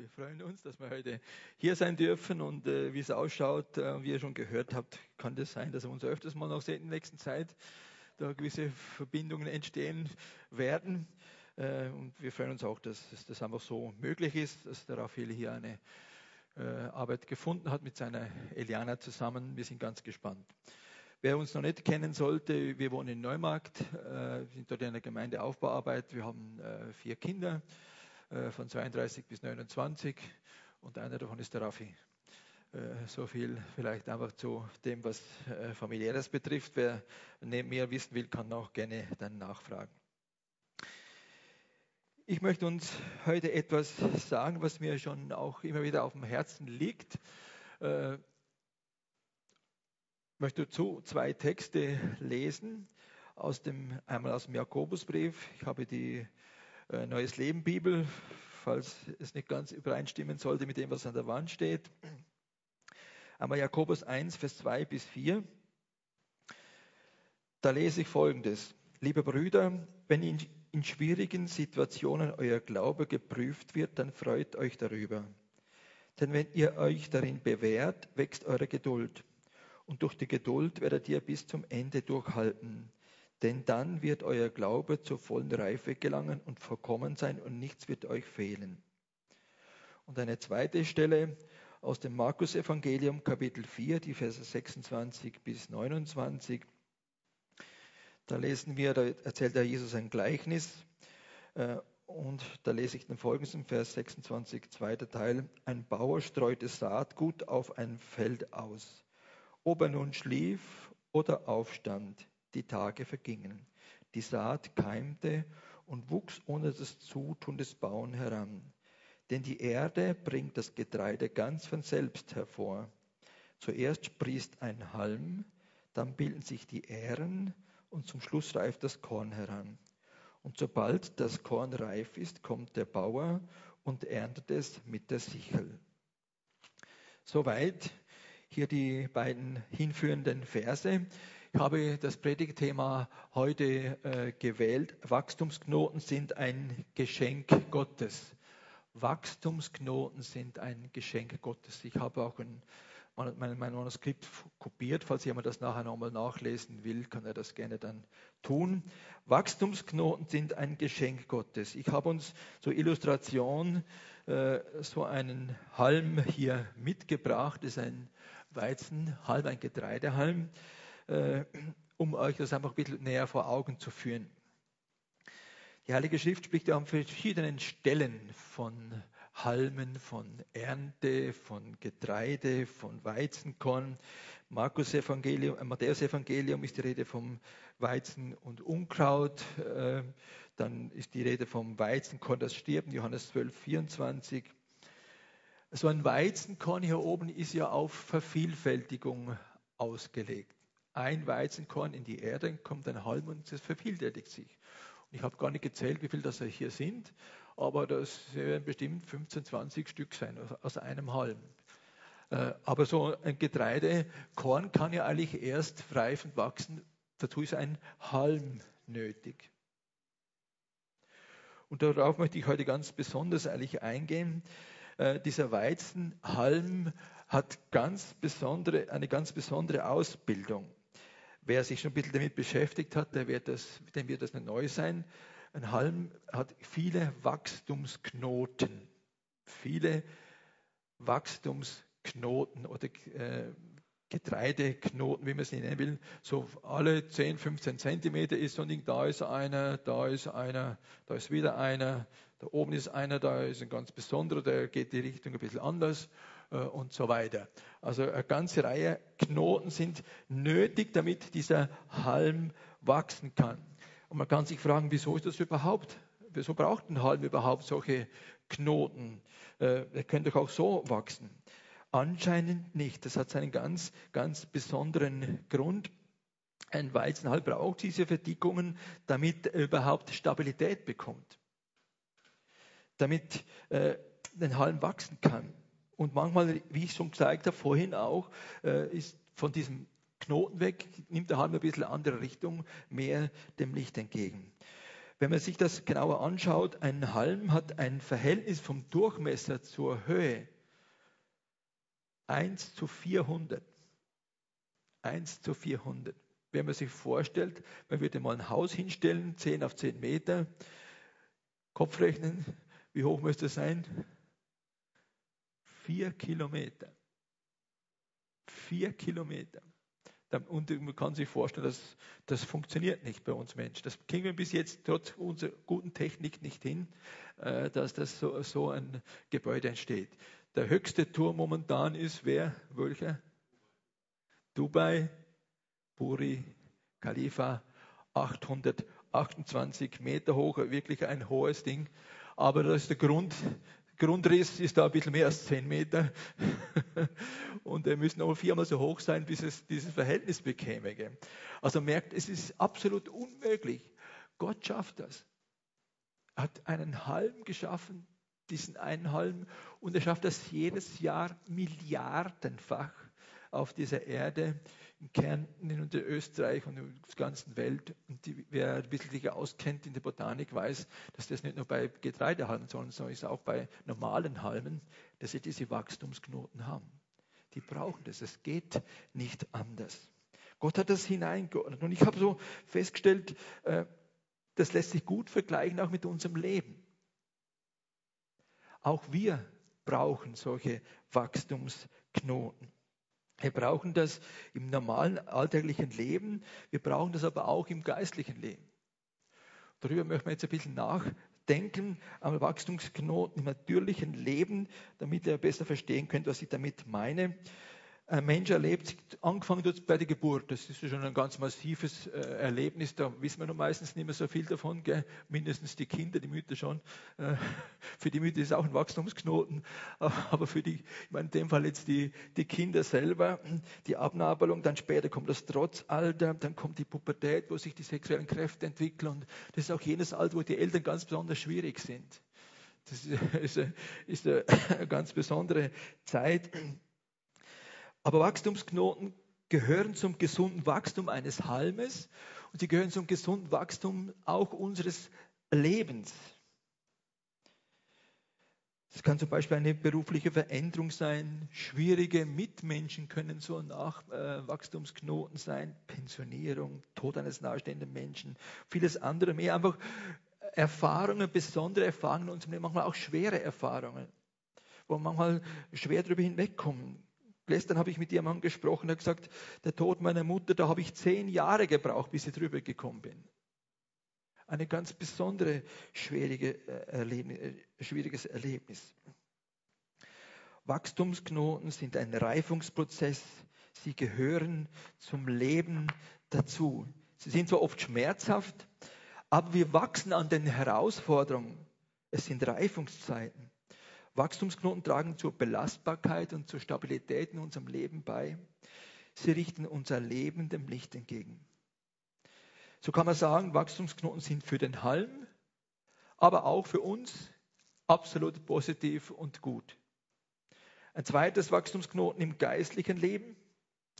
Wir freuen uns, dass wir heute hier sein dürfen und äh, wie es ausschaut, äh, wie ihr schon gehört habt, kann das sein, dass wir uns öfters mal noch sehen in der nächsten Zeit, da gewisse Verbindungen entstehen werden. Äh, und wir freuen uns auch, dass, dass, das einfach so möglich ist, dass der Raphael hier eine äh, Arbeit gefunden hat mit seiner Eliana zusammen. Wir sind ganz gespannt. Wer uns noch nicht kennen sollte, wir wohnen in Neumarkt, äh, sind dort in der Gemeindeaufbauarbeit. Wir haben äh, vier Kinder von 32 bis 29 und einer davon ist der Raffi. Äh, so viel vielleicht einfach zu dem, was äh, familiäres betrifft. Wer mehr wissen will, kann auch gerne dann nachfragen. Ich möchte uns heute etwas sagen, was mir schon auch immer wieder auf dem Herzen liegt. Ich möchte dazu zwei Texte lesen, aus dem, einmal aus dem Jakobusbrief. Ich habe die äh, Neues Leben Bibel, falls es nicht ganz übereinstimmen sollte mit dem, was an der Wand steht. Einmal Jakobus 1, Vers 2 bis 4. Da lese ich folgendes. Liebe Brüder, wenn in, in schwierigen Situationen euer Glaube geprüft wird, dann freut euch darüber. Denn wenn ihr euch darin bewährt, wächst eure Geduld. Und durch die Geduld werdet ihr bis zum Ende durchhalten. Denn dann wird euer Glaube zur vollen Reife gelangen und vollkommen sein und nichts wird euch fehlen. Und eine zweite Stelle aus dem Markus-Evangelium, Kapitel 4, die Verse 26 bis 29. Da lesen wir, da erzählt der Jesus ein Gleichnis. Äh, und da lese ich den folgenden Vers 26, zweiter Teil. Ein Bauer streute Saatgut auf ein Feld aus. Ob er nun schlief oder aufstand, die Tage vergingen. Die Saat keimte und wuchs ohne das Zutun des Bauern heran. Denn die Erde bringt das Getreide ganz von selbst hervor. Zuerst sprießt ein Halm, dann bilden sich die Ähren und zum Schluss reift das Korn heran. Und sobald das Korn reif ist, kommt der Bauer und erntet es mit der Sichel. Soweit hier die beiden hinführenden Verse. Ich habe das Predigtthema heute äh, gewählt. Wachstumsknoten sind ein Geschenk Gottes. Wachstumsknoten sind ein Geschenk Gottes. Ich habe auch ein, mein, mein Manuskript kopiert. Falls jemand das nachher nochmal nachlesen will, kann er das gerne dann tun. Wachstumsknoten sind ein Geschenk Gottes. Ich habe uns zur Illustration äh, so einen Halm hier mitgebracht. Das ist ein Weizenhalm, ein Getreidehalm äh, um euch das einfach ein bisschen näher vor Augen zu führen. Die Heilige Schrift spricht ja an verschiedenen Stellen von Halmen, von Ernte, von Getreide, von Weizenkorn. Markus Evangelium, äh, Matthäus Evangelium ist die Rede vom Weizen und Unkraut. Äh, dann ist die Rede vom Weizenkorn, das stirbt, Johannes 12, 24. So ein Weizenkorn hier oben ist ja auf Vervielfältigung ausgelegt ein Weizenkorn in die Erde, kommt ein Halm und es vervielfältigt sich. Und ich habe gar nicht gezählt, wie viel das hier sind, aber das werden bestimmt 15, 20 Stück sein aus einem Halm. Äh, aber so ein Getreidekorn kann ja eigentlich erst reifend wachsen. Dazu ist ein Halm nötig. Und darauf möchte ich heute ganz besonders eigentlich eingehen. Äh, dieser Weizenhalm hat ganz besondere, eine ganz besondere Ausbildung. Wer sich schon ein bisschen damit beschäftigt hat, der wird das, dem wird das nicht neu sein. Ein Halm hat viele Wachstumsknoten, viele Wachstumsknoten oder äh, Getreideknoten, wie man es nennen will, so alle 10, 15 Zentimeter ist so ein Ding, da ist einer, da ist einer, da ist wieder einer, da oben ist einer, da ist ein ganz besonderer, der geht die Richtung ein bisschen anders und so weiter. Also eine ganze Reihe Knoten sind nötig, damit dieser Halm wachsen kann. Und man kann sich fragen, wieso ist das überhaupt? Wieso braucht ein Halm überhaupt solche Knoten? Äh, er könnte doch auch so wachsen. Anscheinend nicht. Das hat seinen ganz, ganz besonderen Grund. Ein Weizenhalm braucht diese Verdickungen, damit er überhaupt Stabilität bekommt. Damit äh, ein Halm wachsen kann. Und manchmal, wie ich schon gesagt habe, vorhin auch, äh, ist von diesem Knoten weg, nimmt der Halm ein bisschen andere Richtung, mehr dem Licht entgegen. Wenn man sich das genauer anschaut, ein Halm hat ein Verhältnis vom Durchmesser zur Höhe 1 zu 400. 1 zu 400. Wenn man sich vorstellt, man würde mal ein Haus hinstellen, 10 auf 10 Meter, Kopf rechnen, wie hoch müsste es sein? 4 Kilometer. 4 Kilometer. Und man kann sich vorstellen, dass das funktioniert nicht bei uns Menschen. Das kriegen wir bis jetzt trotz unserer guten Technik nicht hin, äh, dass das so, so ein Gebäude entsteht. Der höchste Turm momentan ist wer? Welcher? Dubai, Buri, Khalifa, 828 Meter hoch, wirklich ein hohes Ding. Aber das ist der Grund, Grundriss ist da ein bisschen mehr als 10 Meter. Und er müssen auch viermal so hoch sein, bis es dieses Verhältnis bekäme. Also merkt, es ist absolut unmöglich. Gott schafft das. Er hat einen Halm geschaffen, diesen einen Halm, und er schafft das jedes Jahr milliardenfach auf dieser Erde in Kärnten, in Österreich und in der ganzen Welt. Und die, wer ein bisschen sich auskennt in der Botanik, weiß, dass das nicht nur bei Getreidehalmen, sondern ist auch bei normalen Halmen, dass sie diese Wachstumsknoten haben. Die brauchen das. Es geht nicht anders. Gott hat das hineingeordnet. Und ich habe so festgestellt, äh, das lässt sich gut vergleichen auch mit unserem Leben. Auch wir brauchen solche Wachstumsknoten. Wir brauchen das im normalen alltäglichen Leben, wir brauchen das aber auch im geistlichen Leben. Darüber möchten wir jetzt ein bisschen nachdenken, am Wachstumsknoten im natürlichen Leben, damit ihr besser verstehen könnt, was ich damit meine ein Mensch erlebt, angefangen dort bei der Geburt. Das ist schon ein ganz massives äh, Erlebnis. Da wissen wir noch meistens nicht mehr so viel davon. Gell? Mindestens die Kinder, die Mütter schon. Äh, für die Mütter ist es auch ein Wachstumsknoten. Aber für die, ich meine in dem Fall jetzt die, die Kinder selber, die Abnabelung, dann später kommt das Trotzalter, dann kommt die Pubertät, wo sich die sexuellen Kräfte entwickeln. Und das ist auch jenes Alter, wo die Eltern ganz besonders schwierig sind. Das ist, ist, ist eine ganz besondere Zeit. Aber Wachstumsknoten gehören zum gesunden Wachstum eines Halmes und sie gehören zum gesunden Wachstum auch unseres Lebens. Es kann zum Beispiel eine berufliche Veränderung sein, schwierige Mitmenschen können so Nachwachstumsknoten äh, sein, Pensionierung, Tod eines nahestehenden Menschen, vieles andere mehr. Einfach Erfahrungen, besondere Erfahrungen und manchmal auch schwere Erfahrungen, wo man manchmal schwer darüber hinwegkommen Gestern habe ich mit jemandem gesprochen, der hat gesagt, der Tod meiner Mutter, da habe ich zehn Jahre gebraucht, bis ich drüber gekommen bin. Eine ganz besondere, schwierige äh, Erlebnis, äh, schwieriges Erlebnis. Wachstumsknoten sind ein Reifungsprozess. Sie gehören zum Leben dazu. Sie sind zwar oft schmerzhaft, aber wir wachsen an den Herausforderungen. Es sind Reifungszeiten. Wachstumsknoten tragen zur Belastbarkeit und zur Stabilität in unserem Leben bei. Sie richten unser Leben dem Licht entgegen. So kann man sagen, Wachstumsknoten sind für den Halm, aber auch für uns absolut positiv und gut. Ein zweites Wachstumsknoten im geistlichen Leben.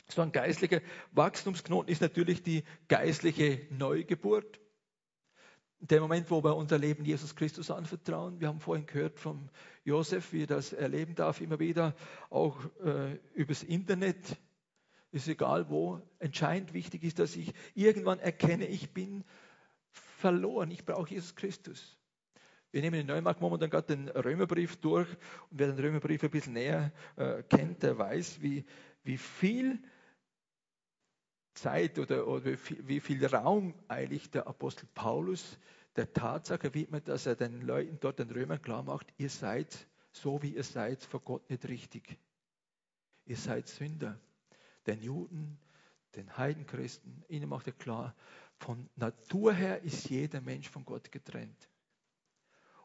So ein geistlicher Wachstumsknoten ist natürlich die geistliche Neugeburt der Moment, wo wir unser Leben Jesus Christus anvertrauen. Wir haben vorhin gehört vom Josef, wie er das erleben darf, immer wieder, auch äh, übers Internet. Ist egal wo. Entscheidend wichtig ist, dass ich irgendwann erkenne, ich bin verloren. Ich brauche Jesus Christus. Wir nehmen in Neumarkt momentan gerade den Römerbrief durch und wer den Römerbrief ein bisschen näher äh, kennt, der weiß, wie, wie viel Zeit oder, oder wie viel Raum eigentlich der Apostel Paulus der Tatsache widmet, dass er den Leuten dort, den Römern klar macht, ihr seid so wie ihr seid vor Gott nicht richtig. Ihr seid Sünder. Den Juden, den Heidenchristen, ihnen macht er klar, von Natur her ist jeder Mensch von Gott getrennt.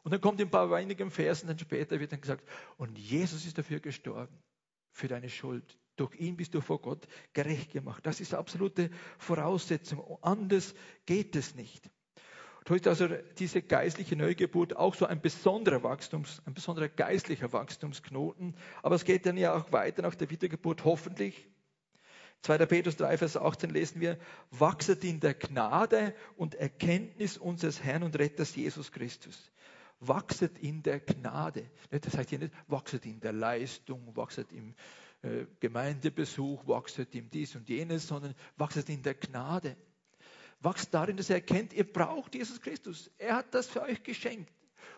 Und dann kommt in ein paar wenigen Versen, dann später wird dann gesagt, und Jesus ist dafür gestorben, für deine Schuld. Durch ihn bist du vor Gott gerecht gemacht. Das ist absolute Voraussetzung. Anders geht es nicht. So ist also diese geistliche Neugeburt auch so ein besonderer Wachstums, ein besonderer geistlicher Wachstumsknoten. Aber es geht dann ja auch weiter nach der Wiedergeburt hoffentlich. 2. Petrus 3, Vers 18 lesen wir, wachset in der Gnade und Erkenntnis unseres Herrn und Retters Jesus Christus. Wachset in der Gnade. Das heißt hier nicht, wachset in der Leistung, wachset im äh, Gemeindebesuch, wachset in dies und jenes, sondern wachset in der Gnade. Wachst darin, dass ihr erkennt, ihr braucht Jesus Christus. Er hat das für euch geschenkt.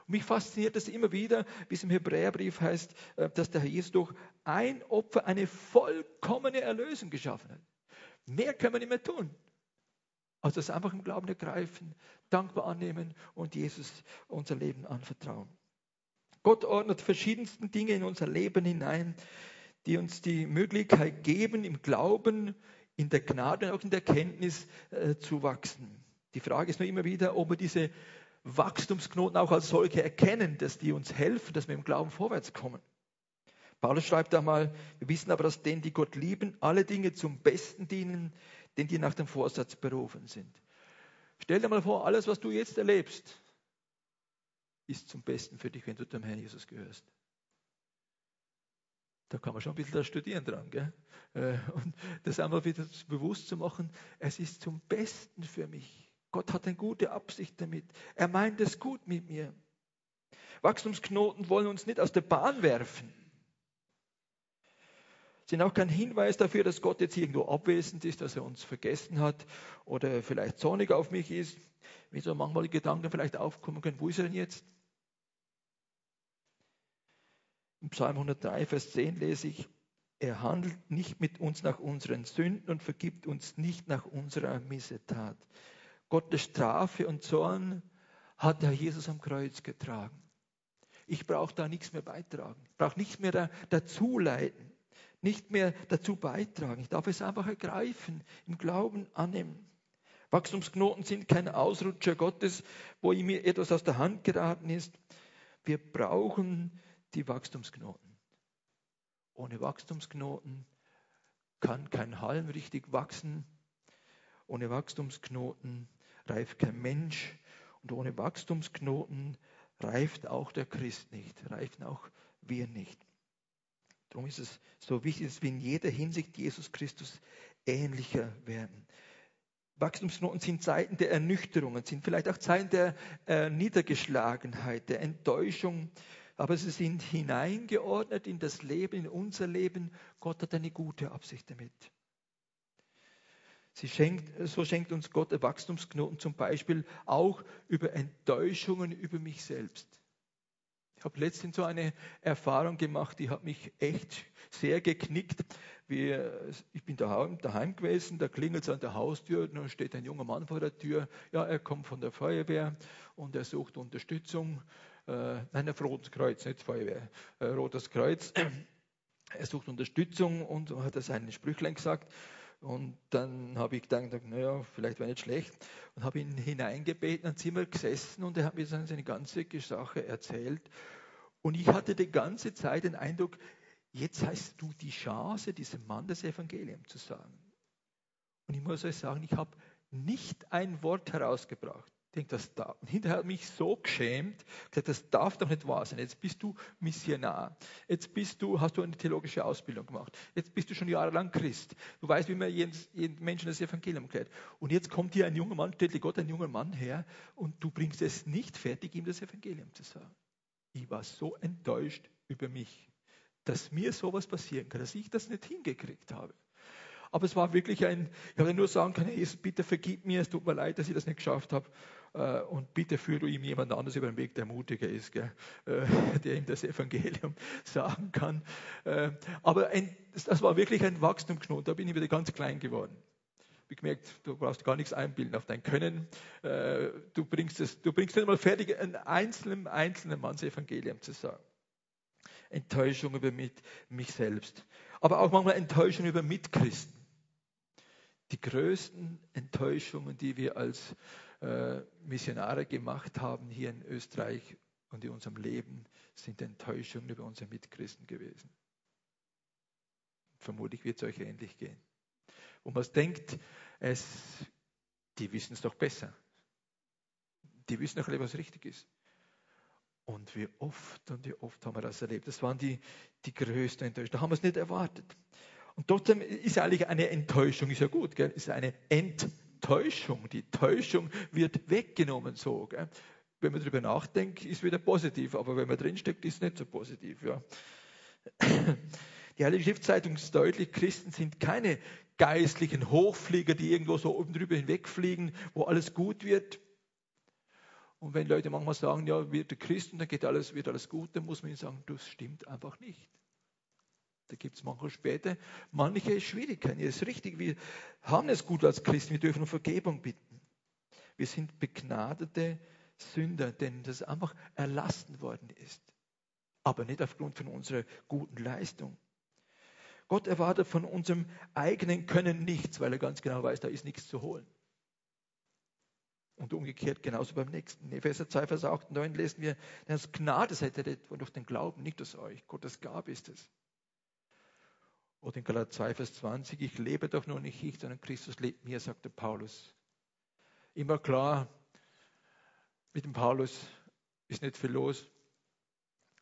Und mich fasziniert das immer wieder, wie es im Hebräerbrief heißt, äh, dass der Herr Jesus durch ein Opfer eine vollkommene Erlösung geschaffen hat. Mehr können wir nicht mehr tun. Also das einfach im Glauben ergreifen, dankbar annehmen und Jesus unser Leben anvertrauen. Gott ordnet verschiedensten Dinge in unser Leben hinein, die uns die Möglichkeit geben, im Glauben, in der Gnade und auch in der Kenntnis äh, zu wachsen. Die Frage ist nur immer wieder, ob wir diese Wachstumsknoten auch als solche erkennen, dass die uns helfen, dass wir im Glauben vorwärts kommen. Paulus schreibt einmal, wir wissen aber, dass denen, die Gott lieben, alle Dinge zum Besten dienen, denen die nach dem Vorsatz berufen sind. Stell dir mal vor, alles, was du jetzt erlebst, ist zum Besten für dich, wenn du dem Herrn Jesus gehörst. Da kann man schon ein bisschen da studieren dran. Gell? Äh, und das einmal wieder bewusst zu machen, es ist zum Besten für mich. Gott hat eine gute Absicht damit. Er meint es gut mit mir. Wachstumsknoten wollen uns nicht aus der Bahn werfen. Sind auch kein Hinweis dafür, dass Gott jetzt irgendwo abwesend ist, dass er uns vergessen hat oder vielleicht zornig auf mich ist. Wie so manchmal die Gedanken vielleicht aufkommen können, wo ist er denn jetzt? Im Psalm 103, Vers 10 lese ich, er handelt nicht mit uns nach unseren Sünden und vergibt uns nicht nach unserer Missetat. Gottes Strafe und Zorn hat der Jesus am Kreuz getragen. Ich brauche da nichts mehr beitragen. Brauche nichts mehr da, dazu leiden, nicht mehr dazu beitragen. Ich darf es einfach ergreifen, im Glauben annehmen. Wachstumsknoten sind kein Ausrutscher Gottes, wo mir etwas aus der Hand geraten ist. Wir brauchen die Wachstumsknoten. Ohne Wachstumsknoten kann kein Halm richtig wachsen. Ohne Wachstumsknoten reift kein Mensch und ohne Wachstumsknoten reift auch der Christ nicht, reifen auch wir nicht. Darum ist es so wichtig, dass wir in jeder Hinsicht Jesus Christus ähnlicher werden. Wachstumsknoten sind Zeiten der Ernüchterungen, sind vielleicht auch Zeiten der äh, Niedergeschlagenheit, der Enttäuschung, aber sie sind hineingeordnet in das Leben, in unser Leben. Gott hat eine gute Absicht damit. Schenkt, so schenkt uns Gott Wachstumsknoten zum Beispiel auch über Enttäuschungen über mich selbst. Ich habe letztens so eine Erfahrung gemacht, die hat mich echt sehr geknickt. Wir, ich bin daheim, daheim gewesen, da klingelt es an der Haustür, da steht ein junger Mann vor der Tür. Ja, er kommt von der Feuerwehr und er sucht Unterstützung. Äh, nein, ein Rotes Kreuz, nicht Feuerwehr, äh, Rotes Kreuz. Er sucht Unterstützung und hat er seinen Sprüchlein gesagt. Und dann habe ich gedacht, naja, vielleicht wäre nicht schlecht. Und habe ihn hineingebeten, sind wir gesessen und er hat mir seine ganze Sache erzählt. Und ich hatte die ganze Zeit den Eindruck, jetzt hast du die Chance, diesem Mann das Evangelium zu sagen. Und ich muss euch sagen, ich habe nicht ein Wort herausgebracht. Ich denke, das darf. Und hinterher hat mich so geschämt, gesagt, das darf doch nicht wahr sein. Jetzt bist du Missionar. Jetzt bist du, hast du eine theologische Ausbildung gemacht. Jetzt bist du schon jahrelang Christ. Du weißt, wie man jeden, jeden Menschen das Evangelium erklärt. Und jetzt kommt hier ein junger Mann, stellt dir Gott ein junger Mann her und du bringst es nicht fertig, ihm das Evangelium zu sagen. Ich war so enttäuscht über mich, dass mir sowas passieren kann, dass ich das nicht hingekriegt habe. Aber es war wirklich ein, ich habe nur sagen können, Jesus, bitte vergib mir, es tut mir leid, dass ich das nicht geschafft habe. Äh, und bitte führ du ihm jemand anderes über den Weg, der mutiger ist, gell? Äh, der ihm das Evangelium sagen kann. Äh, aber ein, das war wirklich ein Wachstumsknoten, da bin ich wieder ganz klein geworden. Ich gemerkt, du brauchst gar nichts einbilden auf dein Können. Du bringst es, du bringst nicht mal fertig, einen einzelnen, einzelnen Manns Evangelium zu sagen. Enttäuschung über mich, mich selbst. Aber auch manchmal Enttäuschung über Mitchristen. Die größten Enttäuschungen, die wir als äh, Missionare gemacht haben hier in Österreich und in unserem Leben, sind Enttäuschungen über unsere Mitchristen gewesen. Vermutlich wird es euch ähnlich gehen. Wo man denkt, es, die wissen es doch besser. Die wissen doch, was richtig ist. Und wie oft und wie oft haben wir das erlebt. Das waren die, die größten Enttäuschungen. Da haben wir es nicht erwartet. Und trotzdem ist eigentlich eine Enttäuschung, ist ja gut, gell? ist eine Enttäuschung. Die Täuschung wird weggenommen so. Gell? Wenn man darüber nachdenkt, ist wieder positiv, aber wenn man drinsteckt, ist es nicht so positiv. Ja. Die Heilige Schriftzeitung ist deutlich, Christen sind keine geistlichen Hochflieger, die irgendwo so oben drüber hinwegfliegen, wo alles gut wird. Und wenn Leute manchmal sagen, ja, wird der Christen, dann geht alles, wird alles gut, dann muss man ihnen sagen, das stimmt einfach nicht. Da gibt es manchmal später manche Schwierigkeiten. Es ist richtig, wir haben es gut als Christen, wir dürfen um Vergebung bitten. Wir sind begnadete Sünder, denen das einfach erlassen worden ist. Aber nicht aufgrund von unserer guten Leistung. Gott erwartet von unserem eigenen Können nichts, weil er ganz genau weiß, da ist nichts zu holen. Und umgekehrt genauso beim nächsten. In Epheser 2, Vers 8 und 9 lesen wir, denn das Gnade seid ihr durch den Glauben, nicht aus euch. Gottes Gabe ist es. Oder in Galater 2, Vers 20, ich lebe doch nur nicht ich, sondern Christus lebt mir, sagte Paulus. Immer klar, mit dem Paulus ist nicht viel los.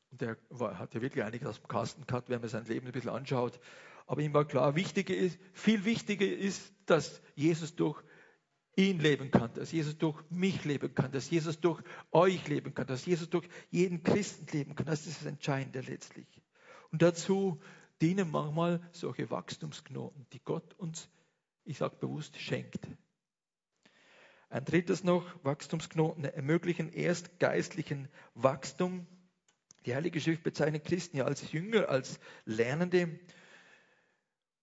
Und war, hat ja wirklich einiges aus dem Kasten gehabt, wenn man sein Leben ein bisschen anschaut. Aber ihm war klar, wichtiger ist, viel wichtiger ist, dass Jesus durch ihn leben kann, dass Jesus durch mich leben kann, dass Jesus durch euch leben kann, dass Jesus durch jeden Christen leben kann. Das ist das Entscheidende letztlich. Und dazu dienen manchmal solche Wachstumsknoten, die Gott uns, ich sage bewusst, schenkt. Ein drittes noch, Wachstumsknoten ermöglichen erst geistlichen Wachstum. Die Heilige Schrift bezeichnet Christen ja als Jünger, als Lernende.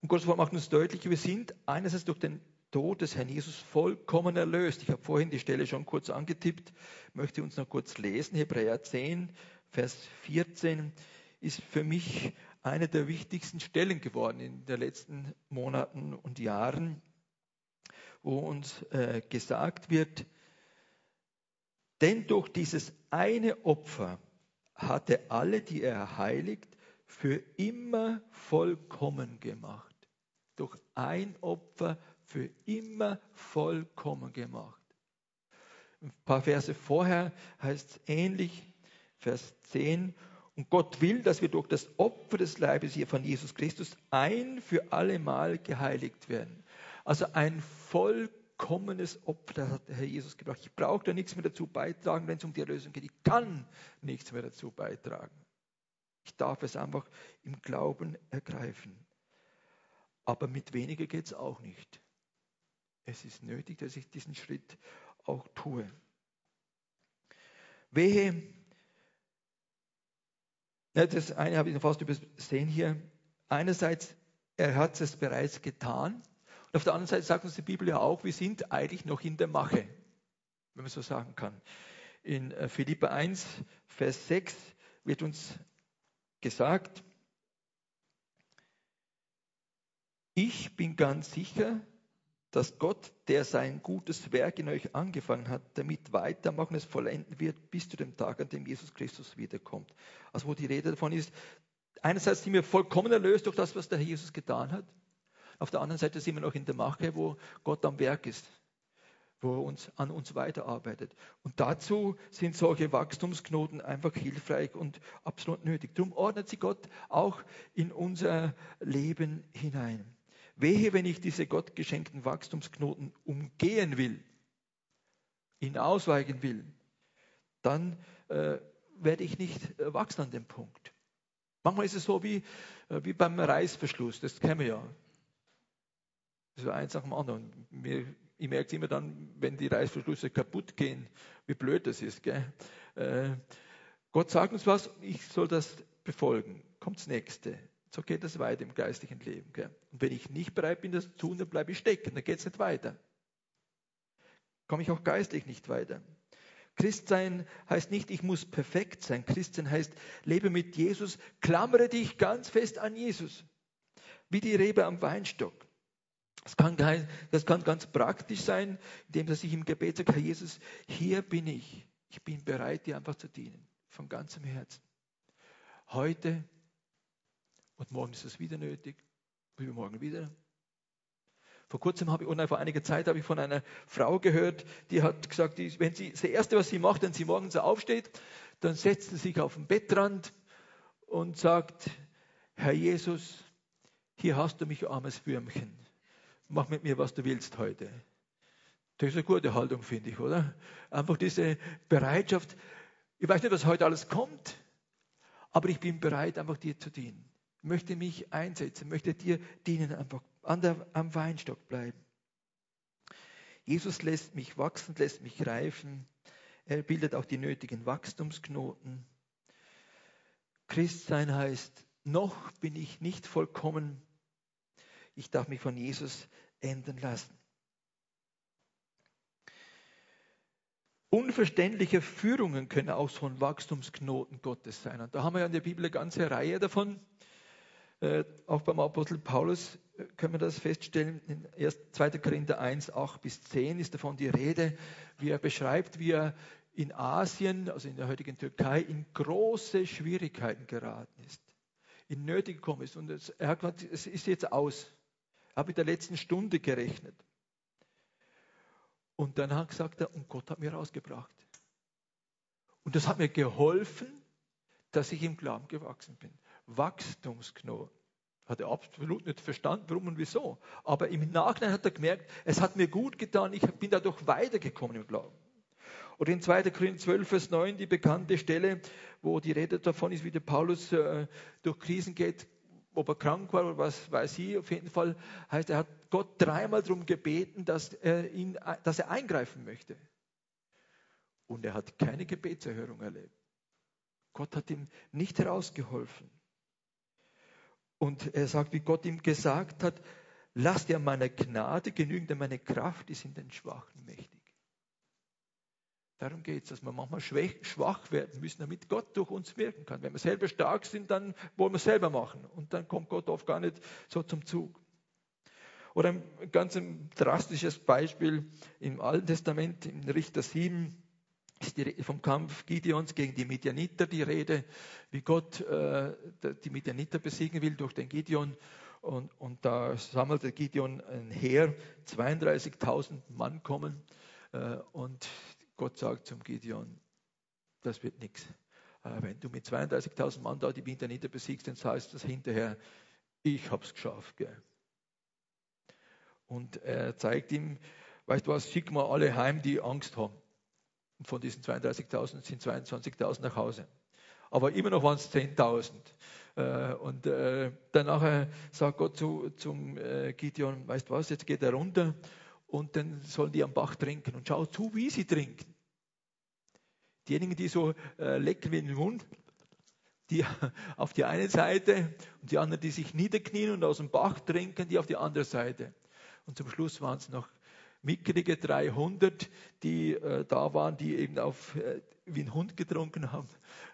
Und Gottes Wort macht uns deutlich, wir sind einerseits durch den Tod des Herrn Jesus vollkommen erlöst. Ich habe vorhin die Stelle schon kurz angetippt, möchte uns noch kurz lesen. Hebräer 10, Vers 14 ist für mich eine der wichtigsten Stellen geworden in den letzten Monaten und Jahren, wo uns äh, gesagt wird, denn durch dieses eine Opfer hat er alle, die er heiligt, für immer vollkommen gemacht. Durch ein Opfer für immer vollkommen gemacht. Ein paar Verse vorher heißt es ähnlich, Vers 10, und Gott will, dass wir durch das Opfer des Leibes hier von Jesus Christus ein für alle Mal geheiligt werden. Also ein vollkommenes Opfer, das hat der Herr Jesus gebracht. Ich brauche da nichts mehr dazu beitragen, wenn es um die Erlösung geht. Ich kann nichts mehr dazu beitragen. Ich darf es einfach im Glauben ergreifen. Aber mit weniger geht es auch nicht. Es ist nötig, dass ich diesen Schritt auch tue. Wehe, das eine habe ich noch fast übersehen hier. Einerseits, er hat es bereits getan. Und auf der anderen Seite sagt uns die Bibel ja auch, wir sind eigentlich noch in der Mache, wenn man so sagen kann. In äh, Philippa 1, Vers 6 wird uns gesagt, ich bin ganz sicher, dass Gott, der sein gutes Werk in euch angefangen hat, damit weitermachen, es vollenden wird, bis zu dem Tag, an dem Jesus Christus wiederkommt. Also wo die Rede davon ist, einerseits sind wir vollkommen erlöst durch das, was der Herr Jesus getan hat. Auf der anderen Seite sind wir noch in der Mache, wo Gott am Werk ist, wo er uns, an uns weiterarbeitet. Und dazu sind solche Wachstumsknoten einfach hilfreich und absolut nötig. Darum ordnet sie Gott auch in unser Leben hinein. Wehe, wenn ich diese Gott geschenkten Wachstumsknoten umgehen will, ihn ausweichen will, dann äh, werde ich nicht äh, wachsen an dem Punkt. Manchmal ist es so wie, äh, wie beim Reißverschluss, das kennen wir ja. So eins nach dem anderen. Mir, ich merke es immer dann, wenn die Reißverschlüsse kaputt gehen, wie blöd das ist. Gell? Äh, Gott sagt uns was, ich soll das befolgen. Kommt das nächste. So geht es weiter im geistlichen Leben. Gell? Und wenn ich nicht bereit bin, das zu tun, dann bleibe ich stecken, dann geht es nicht weiter. Komme ich auch geistlich nicht weiter. Christsein heißt nicht, ich muss perfekt sein. Christsein heißt, lebe mit Jesus, klammere dich ganz fest an Jesus. Wie die Rebe am Weinstock. Das kann, das kann ganz praktisch sein, indem dass ich im Gebet sage, Herr Jesus, hier bin ich. Ich bin bereit, dir einfach zu dienen. Von ganzem Herzen. Heute und morgen ist es wieder nötig, übermorgen wieder. Vor kurzem habe ich, oder vor einiger Zeit habe ich von einer Frau gehört, die hat gesagt, die, wenn sie, das Erste, was sie macht, wenn sie morgens aufsteht, dann setzt sie sich auf den Bettrand und sagt, Herr Jesus, hier hast du mich, armes Würmchen. Mach mit mir, was du willst heute. Das ist eine gute Haltung, finde ich, oder? Einfach diese Bereitschaft. Ich weiß nicht, was heute alles kommt, aber ich bin bereit, einfach dir zu dienen. Möchte mich einsetzen, möchte dir dienen, einfach an der, am Weinstock bleiben. Jesus lässt mich wachsen, lässt mich reifen. Er bildet auch die nötigen Wachstumsknoten. Christsein heißt, noch bin ich nicht vollkommen. Ich darf mich von Jesus ändern lassen. Unverständliche Führungen können auch so ein Wachstumsknoten Gottes sein. Und da haben wir ja in der Bibel eine ganze Reihe davon. Äh, auch beim Apostel Paulus äh, können wir das feststellen. In 2. Korinther 1, 8 bis 10 ist davon die Rede, wie er beschreibt, wie er in Asien, also in der heutigen Türkei, in große Schwierigkeiten geraten ist, in Nöte gekommen ist. Und er hat gesagt, es ist jetzt aus. Er hat mit der letzten Stunde gerechnet. Und dann hat gesagt er, und Gott hat mir rausgebracht. Und das hat mir geholfen, dass ich im Glauben gewachsen bin. Wachstumsknoten. Hat er absolut nicht verstanden, warum und wieso. Aber im Nachhinein hat er gemerkt, es hat mir gut getan, ich bin dadurch weitergekommen im Glauben. Oder in 2. Korinther 12, Vers 9, die bekannte Stelle, wo die Rede davon ist, wie der Paulus äh, durch Krisen geht, ob er krank war oder was weiß ich, auf jeden Fall heißt, er hat Gott dreimal darum gebeten, dass er, ihn, dass er eingreifen möchte. Und er hat keine Gebetserhörung erlebt. Gott hat ihm nicht herausgeholfen. Und er sagt, wie Gott ihm gesagt hat, lass dir meine Gnade genügen, denn meine Kraft ist in den Schwachen mächtig. Darum geht es, dass wir manchmal schwach werden müssen, damit Gott durch uns wirken kann. Wenn wir selber stark sind, dann wollen wir es selber machen. Und dann kommt Gott oft gar nicht so zum Zug. Oder ein ganz drastisches Beispiel im Alten Testament, in Richter 7, die, vom Kampf Gideons gegen die Midianiter die Rede, wie Gott äh, die Midianiter besiegen will durch den Gideon. Und, und da sammelte Gideon ein Heer, 32.000 Mann kommen. Äh, und Gott sagt zum Gideon, das wird nichts. Äh, wenn du mit 32.000 Mann da die nicht besiegst, dann heißt das hinterher, ich habe es geschafft. Gell? Und er zeigt ihm, weißt du was, schick mal alle heim, die Angst haben. Von diesen 32.000 sind 22.000 nach Hause. Aber immer noch waren es 10.000. Äh, und äh, danach sagt Gott zu, zum Gideon, weißt du was, jetzt geht er runter und dann sollen die am Bach trinken. Und schau zu, wie sie trinken. Diejenigen, die so äh, lecken wie den Mund, die auf die eine Seite und die anderen, die sich niederknien und aus dem Bach trinken, die auf die andere Seite. Und zum Schluss waren es noch mickrige 300, die äh, da waren, die eben auf, äh, wie ein Hund getrunken haben,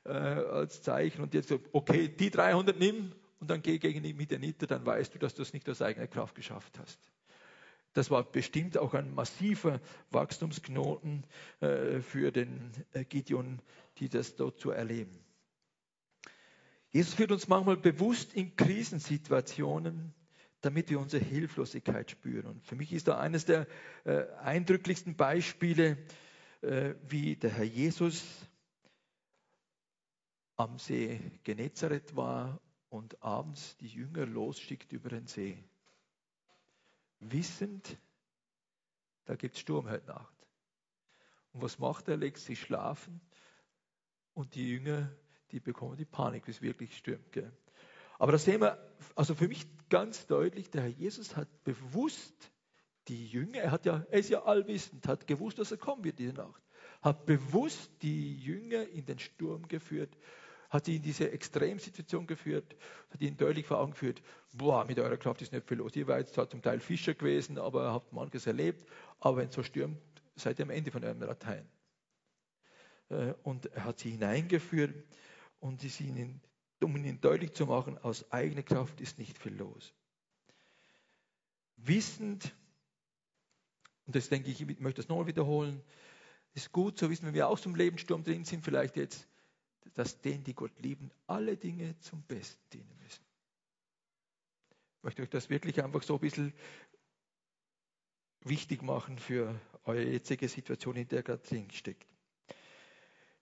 äh, als Zeichen. Und jetzt so, okay, die 300 nimm und dann geh gegen die Midianiter, dann weißt du, dass du es nicht aus eigener Kraft geschafft hast. Das war bestimmt auch ein massiver Wachstumsknoten äh, für den äh, Gideon, die das dort zu erleben. Jesus führt uns manchmal bewusst in Krisensituationen, damit wir unsere Hilflosigkeit spüren. Und für mich ist da eines der äh, eindrücklichsten Beispiele, wie der Herr Jesus am See Genezareth war und abends die Jünger losschickt über den See wissend, da gibt es Sturm heute Nacht. Und was macht er? Legt sich schlafen und die Jünger, die bekommen die Panik, wie es wirklich stürmt. Gell? Aber da sehen wir, also für mich ganz deutlich, der Herr Jesus hat bewusst die Jünger, er, hat ja, er ist ja allwissend, hat gewusst, dass er kommen wird diese Nacht, hat bewusst die Jünger in den Sturm geführt hat sie in diese Extremsituation geführt, hat ihnen deutlich vor Augen geführt, boah, mit eurer Kraft ist nicht viel los. Ihr seid zwar zum Teil Fischer gewesen, aber habt manches erlebt, aber wenn es so stürmt, seid ihr am Ende von eurem Latein. Äh, und er hat sie hineingeführt und sie ihnen, um ihnen deutlich zu machen, aus eigener Kraft ist nicht viel los. Wissend, und das denke ich, ich möchte das nochmal wiederholen, ist gut zu wissen, wenn wir aus dem Lebenssturm drin sind, vielleicht jetzt dass denen, die Gott lieben, alle Dinge zum Besten dienen müssen. Ich möchte euch das wirklich einfach so ein bisschen wichtig machen für eure jetzige Situation, in der ihr gerade drin steckt.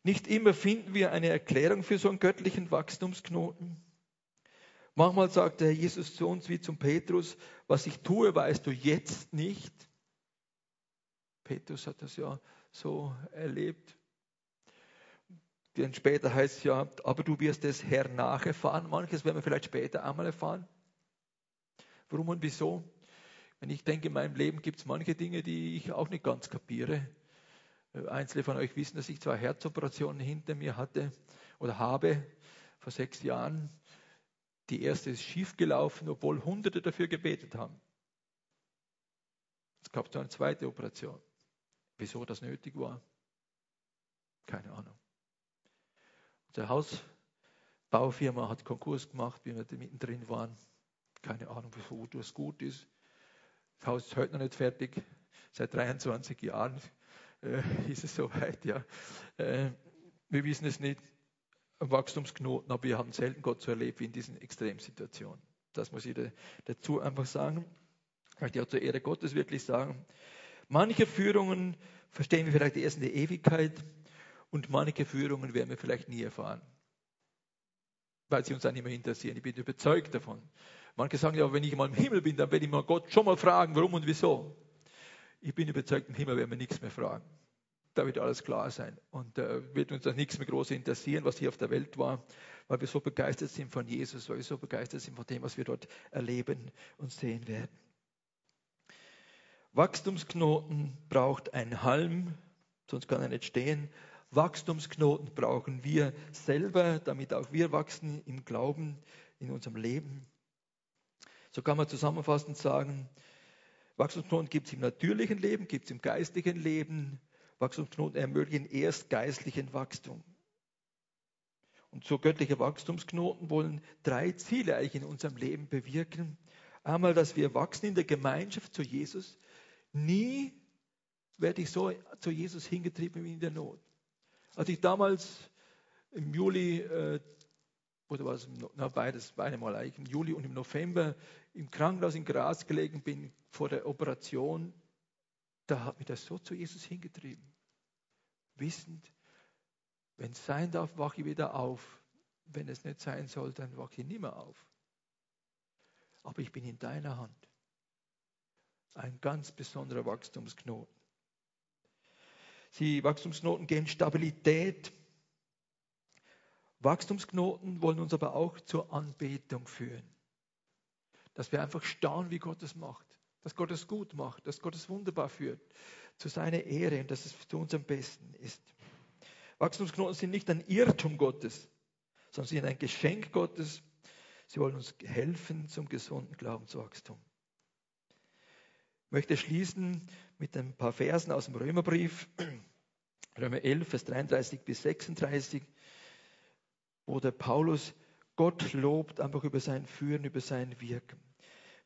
Nicht immer finden wir eine Erklärung für so einen göttlichen Wachstumsknoten. Manchmal sagt der Jesus zu uns wie zum Petrus, was ich tue, weißt du jetzt nicht. Petrus hat das ja so erlebt. Denn später heißt es ja, aber du wirst es hernach erfahren. Manches werden wir vielleicht später einmal erfahren. Warum und wieso? Wenn ich denke, in meinem Leben gibt es manche Dinge, die ich auch nicht ganz kapiere. Äh, einzelne von euch wissen, dass ich zwei Herzoperationen hinter mir hatte oder habe vor sechs Jahren. Die erste ist schiefgelaufen, obwohl Hunderte dafür gebetet haben. Es gab dann eine zweite Operation. Wieso das nötig war? Keine Ahnung. Unsere Hausbaufirma hat Konkurs gemacht, wie wir da mittendrin waren. Keine Ahnung, wieso das gut ist. Das Haus ist heute noch nicht fertig. Seit 23 Jahren äh, ist es soweit. Ja. Äh, wir wissen es nicht. Ein Wachstumsknoten, aber wir haben selten Gott so erlebt wie in diesen Extremsituationen. Das muss ich dazu einfach sagen. Ich möchte auch zur Ehre Gottes wirklich sagen. Manche Führungen verstehen wir vielleicht erst in der Ewigkeit und manche Führungen werden wir vielleicht nie erfahren, weil sie uns dann nicht mehr interessieren. Ich bin überzeugt davon. Manche sagen ja, wenn ich mal im Himmel bin, dann werde ich mal Gott schon mal fragen, warum und wieso. Ich bin überzeugt, im Himmel werden wir nichts mehr fragen. Da wird alles klar sein. Und äh, wird uns dann nichts mehr groß interessieren, was hier auf der Welt war, weil wir so begeistert sind von Jesus, weil wir so begeistert sind von dem, was wir dort erleben und sehen werden. Wachstumsknoten braucht ein Halm, sonst kann er nicht stehen. Wachstumsknoten brauchen wir selber, damit auch wir wachsen im Glauben, in unserem Leben. So kann man zusammenfassend sagen, Wachstumsknoten gibt es im natürlichen Leben, gibt es im geistlichen Leben. Wachstumsknoten ermöglichen erst geistlichen Wachstum. Und so göttliche Wachstumsknoten wollen drei Ziele eigentlich in unserem Leben bewirken. Einmal, dass wir wachsen in der Gemeinschaft zu Jesus. Nie werde ich so zu Jesus hingetrieben wie in der Not. Als ich damals im Juli äh, oder was, na, beides, beide Mal eigentlich, im Juli und im November im Krankenhaus in Graz gelegen bin vor der Operation, da hat mich das so zu Jesus hingetrieben. Wissend, wenn es sein darf, wache ich wieder auf. Wenn es nicht sein soll, dann wache ich nicht mehr auf. Aber ich bin in deiner Hand. Ein ganz besonderer Wachstumsknoten. Die Wachstumsknoten geben Stabilität, Wachstumsknoten wollen uns aber auch zur Anbetung führen. Dass wir einfach staunen, wie Gott es macht. Dass Gott es gut macht, dass Gott es wunderbar führt. Zu seiner Ehre und dass es zu unserem Besten ist. Wachstumsknoten sind nicht ein Irrtum Gottes, sondern sie sind ein Geschenk Gottes. Sie wollen uns helfen zum gesunden Glaubenswachstum. Ich möchte schließen mit ein paar Versen aus dem Römerbrief, Römer 11, Vers 33 bis 36 wo der Paulus Gott lobt, einfach über sein Führen, über sein Wirken.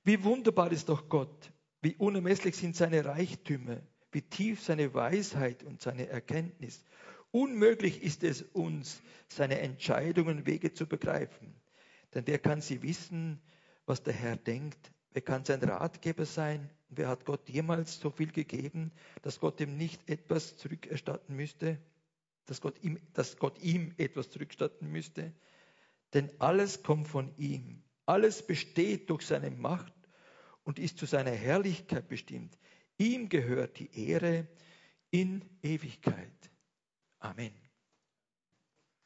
Wie wunderbar ist doch Gott, wie unermesslich sind seine Reichtümer, wie tief seine Weisheit und seine Erkenntnis. Unmöglich ist es uns, seine Entscheidungen und Wege zu begreifen. Denn wer kann sie wissen, was der Herr denkt? Wer kann sein Ratgeber sein? wer hat Gott jemals so viel gegeben, dass Gott ihm nicht etwas zurückerstatten müsste? Dass Gott ihm, dass Gott ihm etwas zurückstatten müsste. Denn alles kommt von ihm. Alles besteht durch seine Macht und ist zu seiner Herrlichkeit bestimmt. Ihm gehört die Ehre in Ewigkeit. Amen.